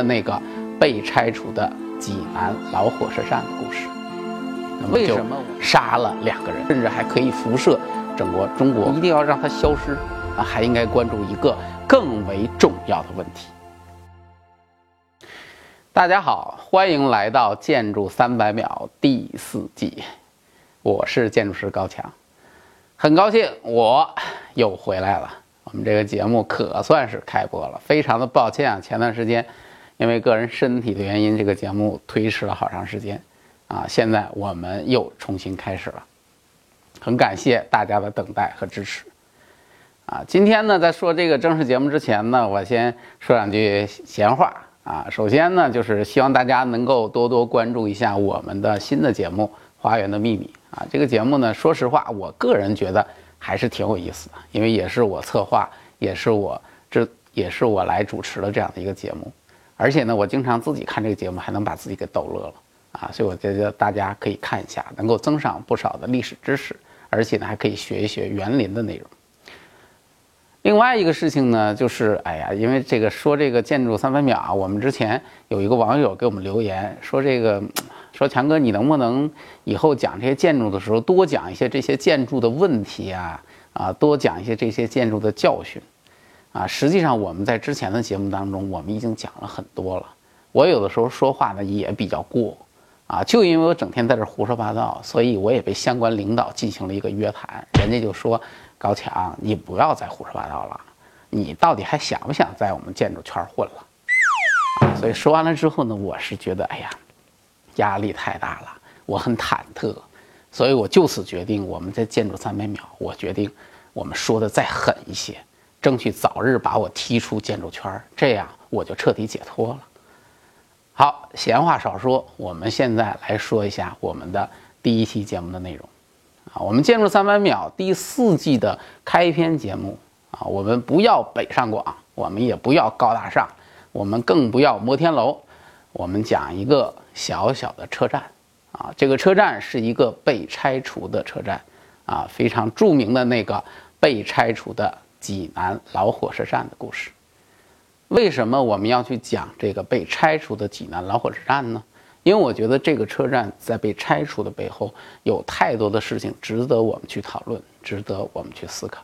的那个被拆除的济南老火车站的故事。那么就为什么杀了两个人，甚至还可以辐射整个中国？一定要让它消失啊！还应该关注一个更为重要的问题。大家好，欢迎来到《建筑三百秒》第四季，我是建筑师高强，很高兴我又回来了。我们这个节目可算是开播了，非常的抱歉啊，前段时间因为个人身体的原因，这个节目推迟了好长时间啊。现在我们又重新开始了，很感谢大家的等待和支持啊。今天呢，在说这个正式节目之前呢，我先说两句闲话啊。首先呢，就是希望大家能够多多关注一下我们的新的节目《花园的秘密》啊。这个节目呢，说实话，我个人觉得。还是挺有意思的，因为也是我策划，也是我这也是我来主持的这样的一个节目，而且呢，我经常自己看这个节目，还能把自己给逗乐了啊，所以我觉得大家可以看一下，能够增上不少的历史知识，而且呢，还可以学一学园林的内容。另外一个事情呢，就是哎呀，因为这个说这个建筑三分秒啊，我们之前有一个网友给我们留言说这个。说强哥，你能不能以后讲这些建筑的时候多讲一些这些建筑的问题啊？啊，多讲一些这些建筑的教训啊！实际上我们在之前的节目当中，我们已经讲了很多了。我有的时候说话呢也比较过啊，就因为我整天在这胡说八道，所以我也被相关领导进行了一个约谈。人家就说高强，你不要再胡说八道了，你到底还想不想在我们建筑圈混了？所以说完了之后呢，我是觉得，哎呀。压力太大了，我很忐忑，所以我就此决定，我们在建筑三百秒，我决定我们说的再狠一些，争取早日把我踢出建筑圈，这样我就彻底解脱了。好，闲话少说，我们现在来说一下我们的第一期节目的内容啊，我们建筑三百秒第四季的开篇节目啊，我们不要北上广，我们也不要高大上，我们更不要摩天楼，我们讲一个。小小的车站，啊，这个车站是一个被拆除的车站，啊，非常著名的那个被拆除的济南老火车站的故事。为什么我们要去讲这个被拆除的济南老火车站呢？因为我觉得这个车站在被拆除的背后，有太多的事情值得我们去讨论，值得我们去思考。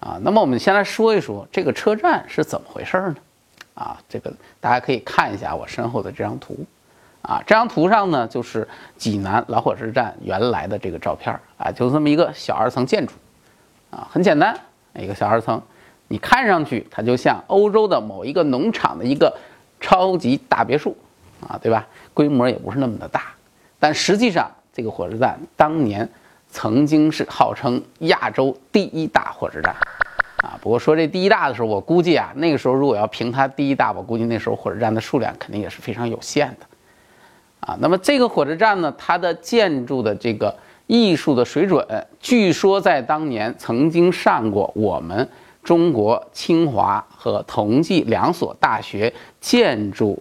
啊，那么我们先来说一说这个车站是怎么回事呢？啊，这个大家可以看一下我身后的这张图。啊，这张图上呢，就是济南老火车站原来的这个照片啊，就这么一个小二层建筑，啊，很简单，一个小二层，你看上去它就像欧洲的某一个农场的一个超级大别墅，啊，对吧？规模也不是那么的大，但实际上这个火车站当年曾经是号称亚洲第一大火车站，啊，不过说这第一大的时候，我估计啊，那个时候如果要评它第一大，我估计那时候火车站的数量肯定也是非常有限的。啊，那么这个火车站呢，它的建筑的这个艺术的水准，据说在当年曾经上过我们中国清华和同济两所大学建筑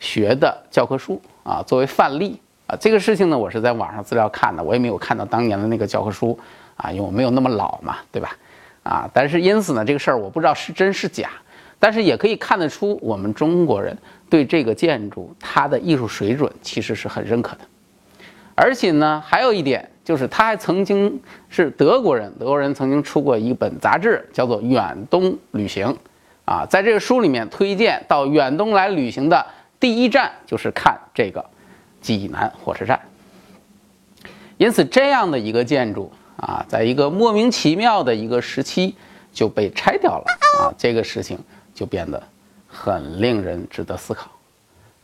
学的教科书啊，作为范例啊。这个事情呢，我是在网上资料看的，我也没有看到当年的那个教科书啊，因为我没有那么老嘛，对吧？啊，但是因此呢，这个事儿我不知道是真是假。但是也可以看得出，我们中国人对这个建筑它的艺术水准其实是很认可的。而且呢，还有一点就是，他还曾经是德国人，德国人曾经出过一本杂志，叫做《远东旅行》啊，在这个书里面推荐到远东来旅行的第一站就是看这个济南火车站。因此，这样的一个建筑啊，在一个莫名其妙的一个时期就被拆掉了啊，这个事情。就变得很令人值得思考，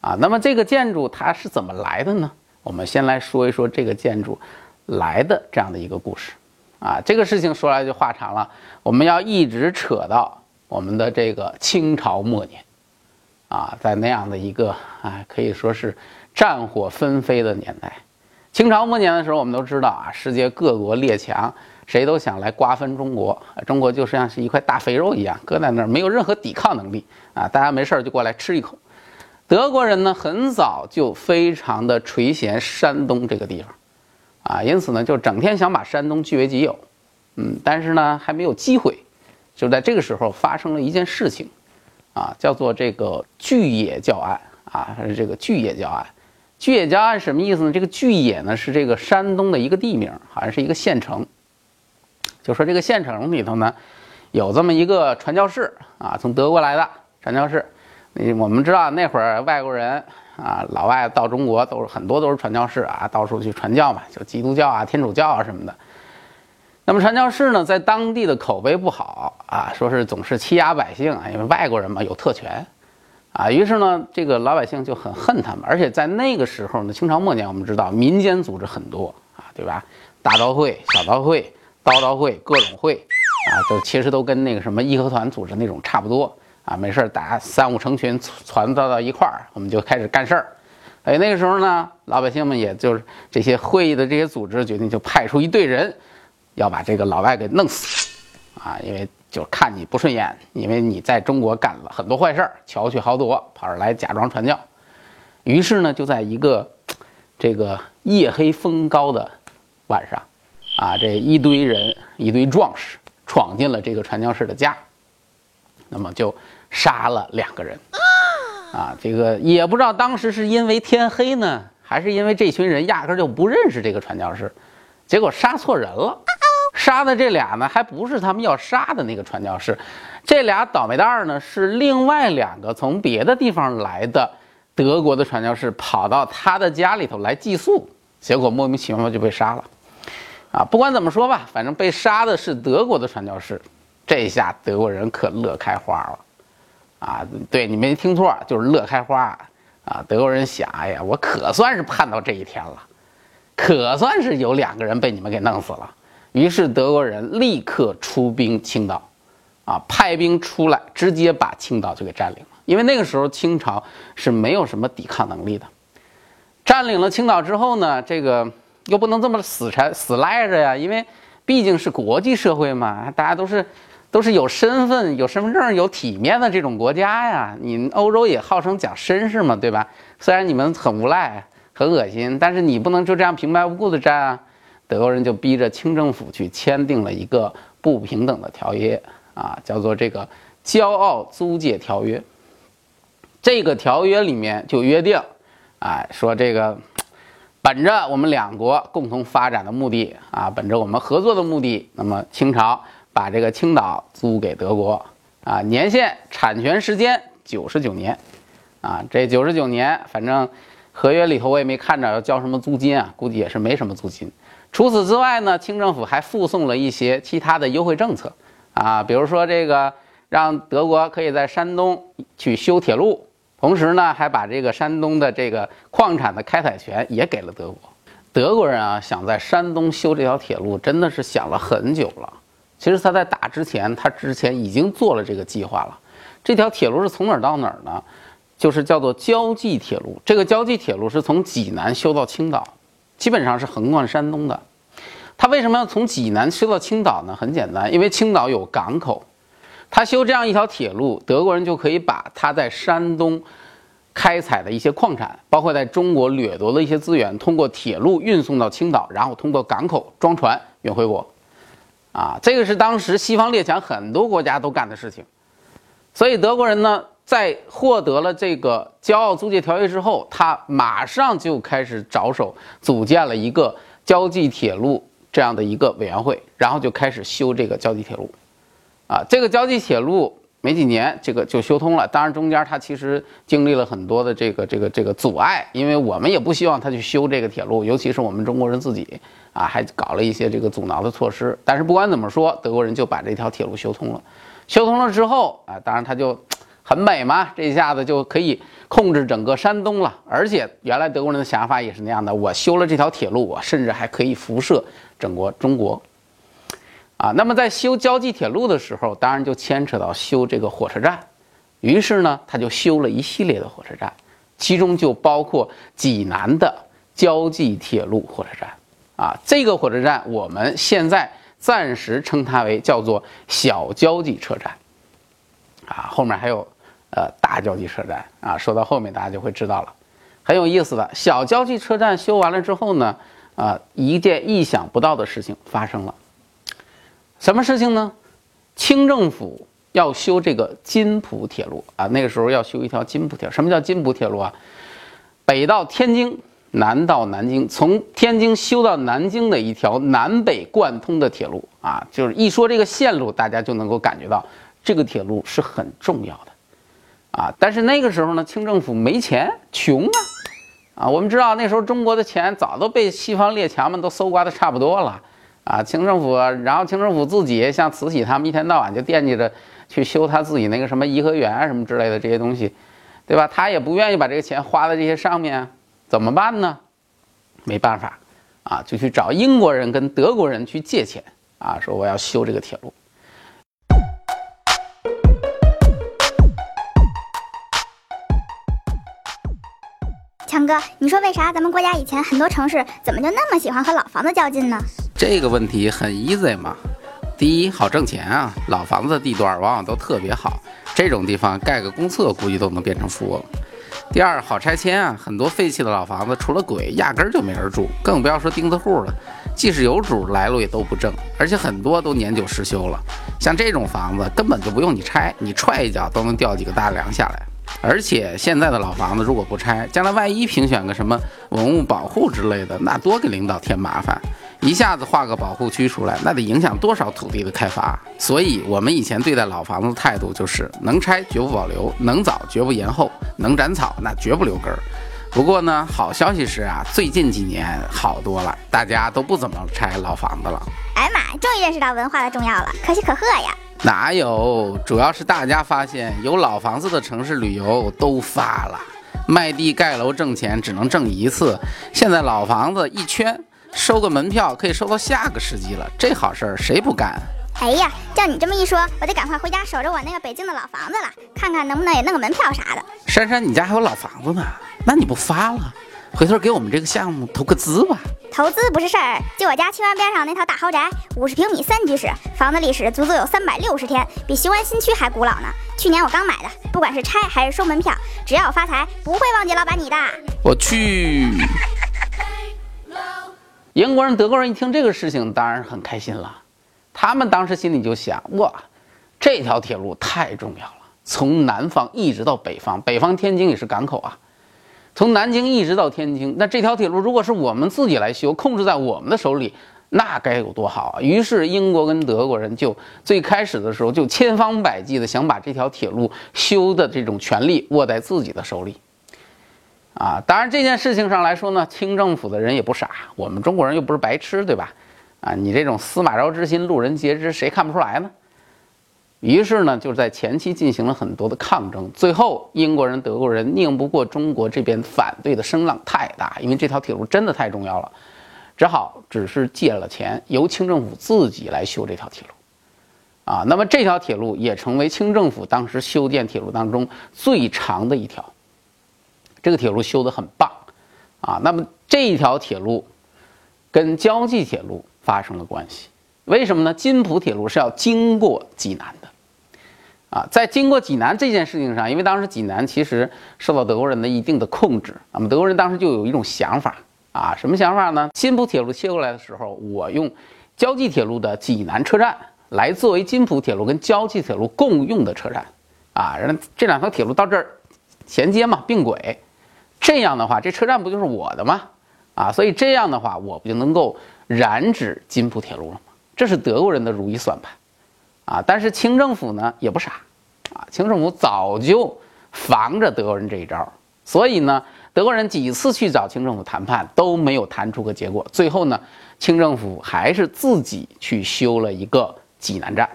啊，那么这个建筑它是怎么来的呢？我们先来说一说这个建筑来的这样的一个故事，啊，这个事情说来就话长了，我们要一直扯到我们的这个清朝末年，啊，在那样的一个啊可以说是战火纷飞的年代，清朝末年的时候，我们都知道啊，世界各国列强。谁都想来瓜分中国，中国就像是一块大肥肉一样，搁在那儿没有任何抵抗能力啊！大家没事儿就过来吃一口。德国人呢，很早就非常的垂涎山东这个地方，啊，因此呢，就整天想把山东据为己有，嗯，但是呢，还没有机会。就在这个时候，发生了一件事情，啊，叫做这个巨野教案啊，还是这个巨野教案。巨野教案什么意思呢？这个巨野呢是这个山东的一个地名，好像是一个县城。就说这个县城里头呢，有这么一个传教士啊，从德国来的传教士。你我们知道那会儿外国人啊，老外到中国都是很多都是传教士啊，到处去传教嘛，就基督教啊、天主教啊什么的。那么传教士呢，在当地的口碑不好啊，说是总是欺压百姓啊，因为外国人嘛有特权啊，于是呢，这个老百姓就很恨他们。而且在那个时候呢，清朝末年，我们知道民间组织很多啊，对吧？大刀会、小刀会、刀刀会各种会啊，就其实都跟那个什么义和团组织那种差不多啊。没事儿，大家三五成群攒到到一块儿，我们就开始干事儿。哎，那个时候呢，老百姓们也就是这些会议的这些组织决定，就派出一队人。要把这个老外给弄死，啊，因为就看你不顺眼，因为你在中国干了很多坏事儿，巧取豪夺，跑这来假装传教。于是呢，就在一个这个夜黑风高的晚上，啊，这一堆人，一堆壮士闯进了这个传教士的家，那么就杀了两个人，啊，这个也不知道当时是因为天黑呢，还是因为这群人压根就不认识这个传教士，结果杀错人了。杀的这俩呢，还不是他们要杀的那个传教士，这俩倒霉蛋儿呢，是另外两个从别的地方来的德国的传教士，跑到他的家里头来寄宿，结果莫名其妙就被杀了。啊，不管怎么说吧，反正被杀的是德国的传教士，这下德国人可乐开花了。啊，对你没听错，就是乐开花。啊，德国人想，哎呀，我可算是盼到这一天了，可算是有两个人被你们给弄死了。于是德国人立刻出兵青岛，啊，派兵出来，直接把青岛就给占领了。因为那个时候清朝是没有什么抵抗能力的。占领了青岛之后呢，这个又不能这么死缠死赖着呀，因为毕竟是国际社会嘛，大家都是都是有身份、有身份证、有体面的这种国家呀。你欧洲也号称讲绅士嘛，对吧？虽然你们很无赖、很恶心，但是你不能就这样平白无故的占啊。德国人就逼着清政府去签订了一个不平等的条约啊，叫做这个《骄傲租界条约》。这个条约里面就约定，啊，说这个本着我们两国共同发展的目的啊，本着我们合作的目的，那么清朝把这个青岛租给德国啊，年限产权时间九十九年啊，这九十九年，反正合约里头我也没看着要交什么租金啊，估计也是没什么租金。除此之外呢，清政府还附送了一些其他的优惠政策，啊，比如说这个让德国可以在山东去修铁路，同时呢，还把这个山东的这个矿产的开采权也给了德国。德国人啊，想在山东修这条铁路，真的是想了很久了。其实他在打之前，他之前已经做了这个计划了。这条铁路是从哪儿到哪儿呢？就是叫做胶济铁路。这个胶济铁路是从济南修到青岛。基本上是横贯山东的，他为什么要从济南修到青岛呢？很简单，因为青岛有港口，他修这样一条铁路，德国人就可以把他在山东开采的一些矿产，包括在中国掠夺的一些资源，通过铁路运送到青岛，然后通过港口装船运回国。啊，这个是当时西方列强很多国家都干的事情，所以德国人呢。在获得了这个骄傲租界条约之后，他马上就开始着手组建了一个交际铁路这样的一个委员会，然后就开始修这个交际铁路。啊，这个交际铁路没几年，这个就修通了。当然，中间它其实经历了很多的这个这个这个阻碍，因为我们也不希望他去修这个铁路，尤其是我们中国人自己啊，还搞了一些这个阻挠的措施。但是不管怎么说，德国人就把这条铁路修通了。修通了之后啊，当然他就。很美嘛，这一下子就可以控制整个山东了。而且原来德国人的想法也是那样的，我修了这条铁路，我甚至还可以辐射整个中国。啊，那么在修交际铁路的时候，当然就牵扯到修这个火车站。于是呢，他就修了一系列的火车站，其中就包括济南的交际铁路火车站。啊，这个火车站我们现在暂时称它为叫做小交际车站。啊，后面还有。呃，大交际车站啊，说到后面大家就会知道了，很有意思的。小交际车站修完了之后呢，啊，一件意想不到的事情发生了。什么事情呢？清政府要修这个津浦铁路啊。那个时候要修一条津浦铁路。什么叫津浦铁路啊？北到天津，南到南京，从天津修到南京的一条南北贯通的铁路啊。就是一说这个线路，大家就能够感觉到这个铁路是很重要的啊。但是那个时候呢，清政府没钱，穷啊。啊，我们知道那时候中国的钱早都被西方列强们都搜刮的差不多了，啊，清政府，然后清政府自己像慈禧他们一天到晚就惦记着去修他自己那个什么颐和园啊什么之类的这些东西，对吧？他也不愿意把这个钱花在这些上面，怎么办呢？没办法，啊，就去找英国人跟德国人去借钱，啊，说我要修这个铁路。强哥，你说为啥咱们国家以前很多城市怎么就那么喜欢和老房子较劲呢？这个问题很 easy 嘛。第一，好挣钱啊，老房子的地段往往都特别好，这种地方盖个公厕估计都能变成富翁。第二，好拆迁啊，很多废弃的老房子除了鬼，压根儿就没人住，更不要说钉子户了。即使有主，来路也都不正，而且很多都年久失修了。像这种房子根本就不用你拆，你踹一脚都能掉几个大梁下来。而且现在的老房子如果不拆，将来万一评选个什么文物保护之类的，那多给领导添麻烦。一下子划个保护区出来，那得影响多少土地的开发。所以，我们以前对待老房子的态度就是：能拆绝不保留，能早绝不延后，能斩草那绝不留根儿。不过呢，好消息是啊，最近几年好多了，大家都不怎么拆老房子了。哎呀妈，终于认识到文化的重要了，可喜可贺呀！哪有？主要是大家发现有老房子的城市旅游都发了，卖地盖楼挣钱只能挣一次，现在老房子一圈收个门票可以收到下个世纪了，这好事儿谁不干？哎呀，照你这么一说，我得赶快回家守着我那个北京的老房子了，看看能不能也弄个门票啥的。珊珊，你家还有老房子呢，那你不发了？回头给我们这个项目投个资吧。投资不是事儿，就我家清湾边上那套大豪宅，五十平米三居室，房子历史足足有三百六十天，比雄安新区还古老呢。去年我刚买的，不管是拆还是收门票，只要我发财，不会忘记老板你的。我去。英国人、德国人一听这个事情，当然很开心了。他们当时心里就想：哇，这条铁路太重要了，从南方一直到北方，北方天津也是港口啊。从南京一直到天津，那这条铁路如果是我们自己来修，控制在我们的手里，那该有多好啊！于是英国跟德国人就最开始的时候就千方百计的想把这条铁路修的这种权利握在自己的手里。啊，当然这件事情上来说呢，清政府的人也不傻，我们中国人又不是白痴，对吧？啊，你这种司马昭之心，路人皆知，谁看不出来呢？于是呢，就在前期进行了很多的抗争，最后英国人、德国人拧不过中国这边反对的声浪太大，因为这条铁路真的太重要了，只好只是借了钱，由清政府自己来修这条铁路。啊，那么这条铁路也成为清政府当时修建铁路当中最长的一条。这个铁路修得很棒，啊，那么这一条铁路跟胶济铁路发生了关系。为什么呢？津浦铁路是要经过济南的，啊，在经过济南这件事情上，因为当时济南其实受到德国人的一定的控制，那么德国人当时就有一种想法，啊，什么想法呢？津浦铁路切过来的时候，我用胶济铁路的济南车站来作为津浦铁路跟胶济铁路共用的车站，啊，让这两条铁路到这儿衔接嘛，并轨，这样的话，这车站不就是我的吗？啊，所以这样的话，我不就能够染指津浦铁路了吗？这是德国人的如意算盘，啊，但是清政府呢也不傻，啊，清政府早就防着德国人这一招，所以呢，德国人几次去找清政府谈判都没有谈出个结果，最后呢，清政府还是自己去修了一个济南站，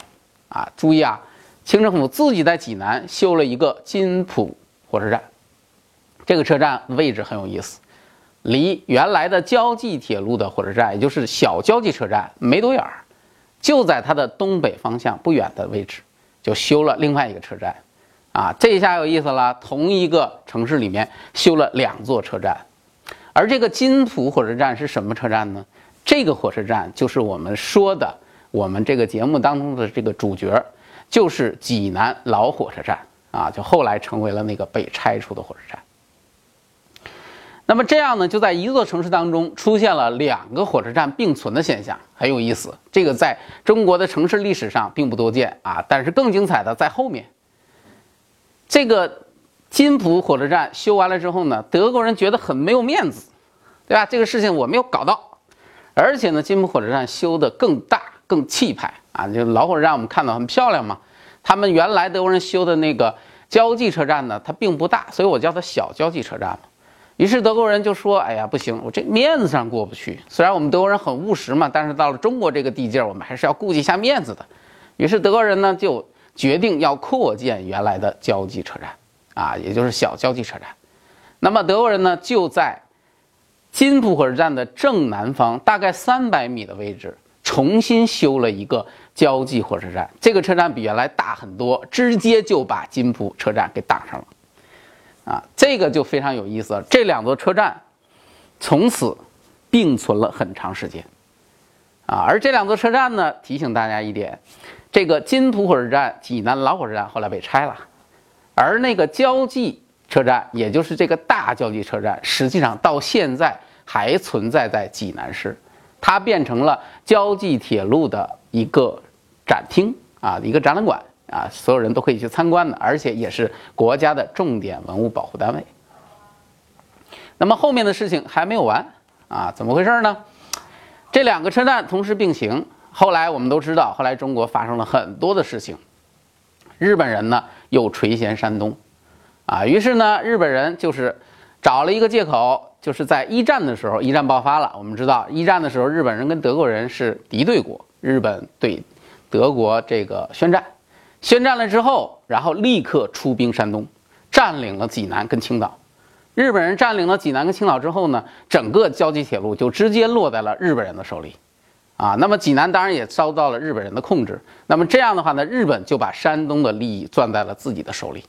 啊，注意啊，清政府自己在济南修了一个津浦火车站，这个车站位置很有意思，离原来的胶济铁路的火车站，也就是小胶济车站没多远儿。就在它的东北方向不远的位置，就修了另外一个车站，啊，这下有意思了。同一个城市里面修了两座车站，而这个金浦火车站是什么车站呢？这个火车站就是我们说的，我们这个节目当中的这个主角，就是济南老火车站啊，就后来成为了那个被拆除的火车站。那么这样呢，就在一座城市当中出现了两个火车站并存的现象，很有意思。这个在中国的城市历史上并不多见啊。但是更精彩的在后面。这个金浦火车站修完了之后呢，德国人觉得很没有面子，对吧？这个事情我没有搞到，而且呢，金浦火车站修得更大、更气派啊。就老火车站我们看到很漂亮嘛。他们原来德国人修的那个交际车站呢，它并不大，所以我叫它小交际车站嘛。于是德国人就说：“哎呀，不行，我这面子上过不去。虽然我们德国人很务实嘛，但是到了中国这个地界，我们还是要顾及一下面子的。于是德国人呢就决定要扩建原来的交际车站，啊，也就是小交际车站。那么德国人呢就在金浦火车站的正南方，大概三百米的位置，重新修了一个交际火车站。这个车站比原来大很多，直接就把金浦车站给挡上了。”啊，这个就非常有意思了。这两座车站从此并存了很长时间，啊，而这两座车站呢，提醒大家一点：这个金浦火车站、济南老火车站后来被拆了，而那个交际车站，也就是这个大交际车站，实际上到现在还存在在济南市，它变成了交际铁路的一个展厅啊，一个展览馆。啊，所有人都可以去参观的，而且也是国家的重点文物保护单位。那么后面的事情还没有完啊？怎么回事呢？这两个车站同时并行，后来我们都知道，后来中国发生了很多的事情。日本人呢又垂涎山东，啊，于是呢日本人就是找了一个借口，就是在一战的时候，一战爆发了。我们知道一战的时候，日本人跟德国人是敌对国，日本对德国这个宣战。宣战了之后，然后立刻出兵山东，占领了济南跟青岛。日本人占领了济南跟青岛之后呢，整个交际铁路就直接落在了日本人的手里，啊，那么济南当然也遭到了日本人的控制。那么这样的话呢，日本就把山东的利益攥在了自己的手里。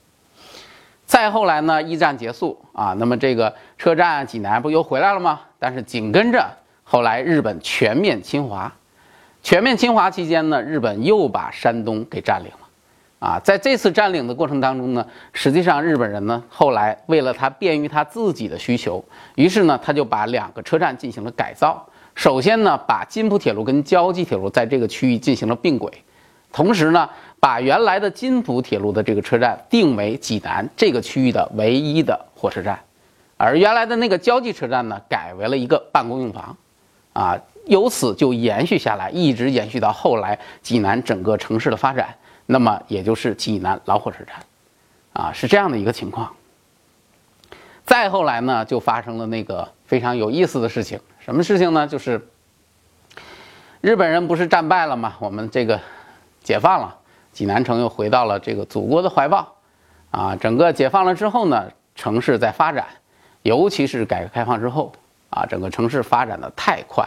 再后来呢，一战结束啊，那么这个车站济南不又回来了吗？但是紧跟着后来日本全面侵华，全面侵华期间呢，日本又把山东给占领了。啊，在这次占领的过程当中呢，实际上日本人呢后来为了他便于他自己的需求，于是呢他就把两个车站进行了改造。首先呢，把金浦铁路跟交际铁路在这个区域进行了并轨，同时呢，把原来的金浦铁路的这个车站定为济南这个区域的唯一的火车站，而原来的那个交际车站呢，改为了一个办公用房。啊，由此就延续下来，一直延续到后来济南整个城市的发展。那么也就是济南老火车站，啊，是这样的一个情况。再后来呢，就发生了那个非常有意思的事情。什么事情呢？就是日本人不是战败了吗？我们这个解放了，济南城又回到了这个祖国的怀抱。啊，整个解放了之后呢，城市在发展，尤其是改革开放之后，啊，整个城市发展的太快，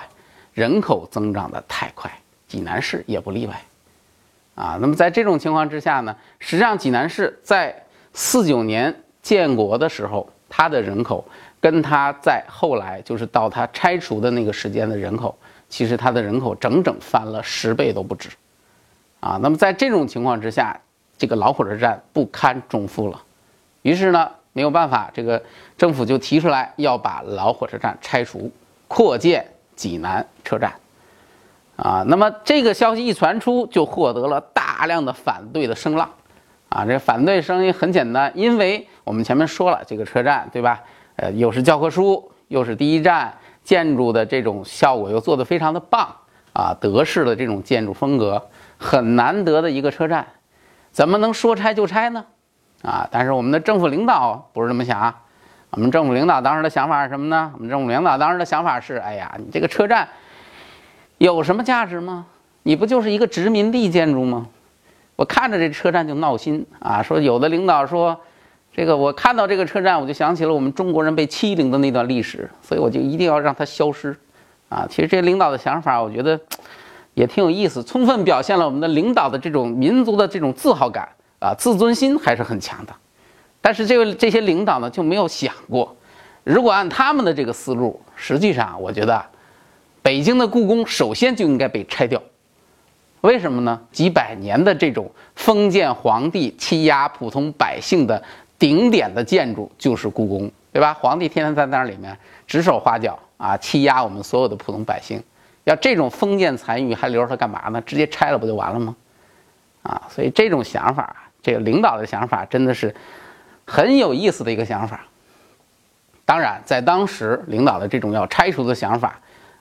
人口增长的太快，济南市也不例外。啊，那么在这种情况之下呢，实际上济南市在四九年建国的时候，它的人口跟它在后来就是到它拆除的那个时间的人口，其实它的人口整整翻了十倍都不止。啊，那么在这种情况之下，这个老火车站不堪重负了，于是呢没有办法，这个政府就提出来要把老火车站拆除，扩建济南车站。啊，那么这个消息一传出，就获得了大量的反对的声浪，啊，这反对声音很简单，因为我们前面说了，这个车站对吧？呃，又是教科书，又是第一站，建筑的这种效果又做得非常的棒，啊，德式的这种建筑风格，很难得的一个车站，怎么能说拆就拆呢？啊，但是我们的政府领导不是这么想，我们政府领导当时的想法是什么呢？我们政府领导当时的想法是，哎呀，你这个车站。有什么价值吗？你不就是一个殖民地建筑吗？我看着这车站就闹心啊！说有的领导说，这个我看到这个车站，我就想起了我们中国人被欺凌的那段历史，所以我就一定要让它消失。啊，其实这领导的想法，我觉得也挺有意思，充分表现了我们的领导的这种民族的这种自豪感啊，自尊心还是很强的。但是这位这些领导呢，就没有想过，如果按他们的这个思路，实际上我觉得。北京的故宫首先就应该被拆掉，为什么呢？几百年的这种封建皇帝欺压普通百姓的顶点的建筑就是故宫，对吧？皇帝天天在那里面指手画脚啊，欺压我们所有的普通百姓。要这种封建残余还留着它干嘛呢？直接拆了不就完了吗？啊，所以这种想法，这个领导的想法真的是很有意思的一个想法。当然，在当时领导的这种要拆除的想法，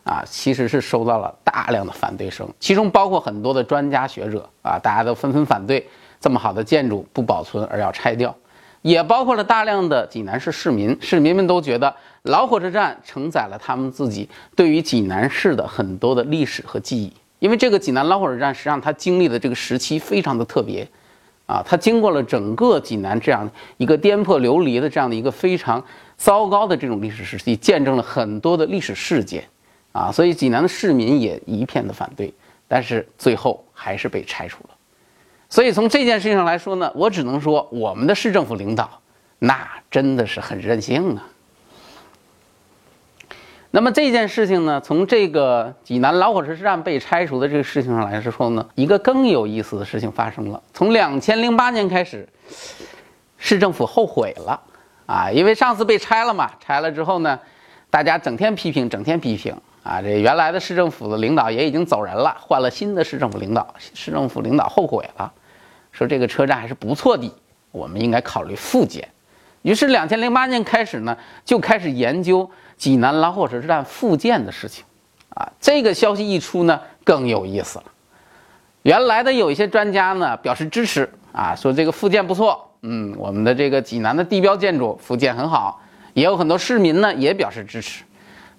啊，其实是收到了大量的反对声，其中包括很多的专家学者啊，大家都纷纷反对这么好的建筑不保存而要拆掉，也包括了大量的济南市市民，市民们都觉得老火车站承载了他们自己对于济南市的很多的历史和记忆。因为这个济南老火车站，实际上它经历的这个时期非常的特别，啊，它经过了整个济南这样一个颠沛流离的这样的一个非常糟糕的这种历史时期，见证了很多的历史事件，啊，所以济南的市民也一片的反对，但是最后还是被拆除了。所以从这件事情上来说呢，我只能说我们的市政府领导那真的是很任性啊。那么这件事情呢，从这个济南老火车站被拆除的这个事情上来说呢，一个更有意思的事情发生了。从两千零八年开始，市政府后悔了啊，因为上次被拆了嘛，拆了之后呢，大家整天批评，整天批评啊，这原来的市政府的领导也已经走人了，换了新的市政府领导，市政府领导后悔了，说这个车站还是不错的，我们应该考虑复建。于是两千零八年开始呢，就开始研究。济南老火车站复建的事情，啊，这个消息一出呢，更有意思了。原来的有一些专家呢表示支持，啊，说这个复建不错，嗯，我们的这个济南的地标建筑复建很好，也有很多市民呢也表示支持。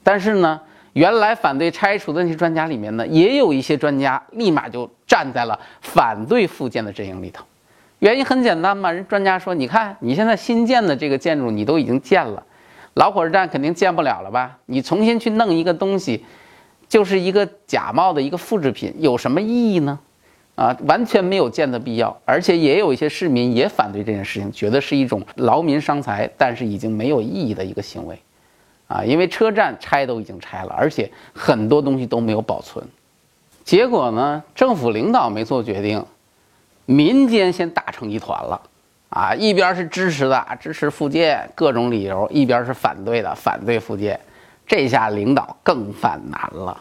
但是呢，原来反对拆除的那些专家里面呢，也有一些专家立马就站在了反对复建的阵营里头。原因很简单嘛，人专家说，你看你现在新建的这个建筑，你都已经建了。老火车站肯定建不了了吧？你重新去弄一个东西，就是一个假冒的一个复制品，有什么意义呢？啊，完全没有建的必要。而且也有一些市民也反对这件事情，觉得是一种劳民伤财，但是已经没有意义的一个行为。啊，因为车站拆都已经拆了，而且很多东西都没有保存。结果呢，政府领导没做决定，民间先打成一团了。啊，一边是支持的，支持复建，各种理由；一边是反对的，反对复建。这下领导更犯难了，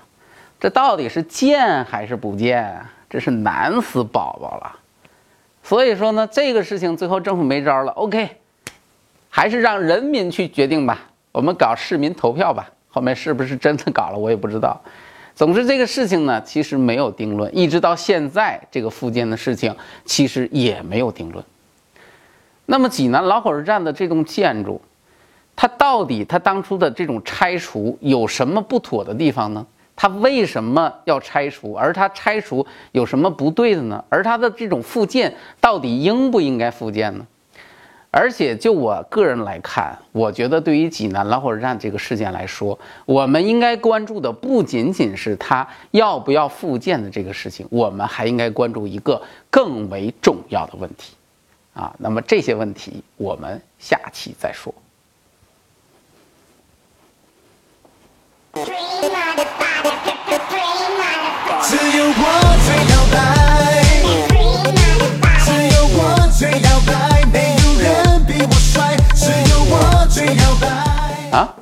这到底是建还是不建？这是难死宝宝了。所以说呢，这个事情最后政府没招了，OK，还是让人民去决定吧。我们搞市民投票吧。后面是不是真的搞了，我也不知道。总之，这个事情呢，其实没有定论，一直到现在，这个复建的事情其实也没有定论。那么济南老火车站的这栋建筑，它到底它当初的这种拆除有什么不妥的地方呢？它为什么要拆除？而它拆除有什么不对的呢？而它的这种复建到底应不应该复建呢？而且就我个人来看，我觉得对于济南老火车站这个事件来说，我们应该关注的不仅仅是它要不要复建的这个事情，我们还应该关注一个更为重要的问题。啊，那么这些问题我们下期再说。只有啊。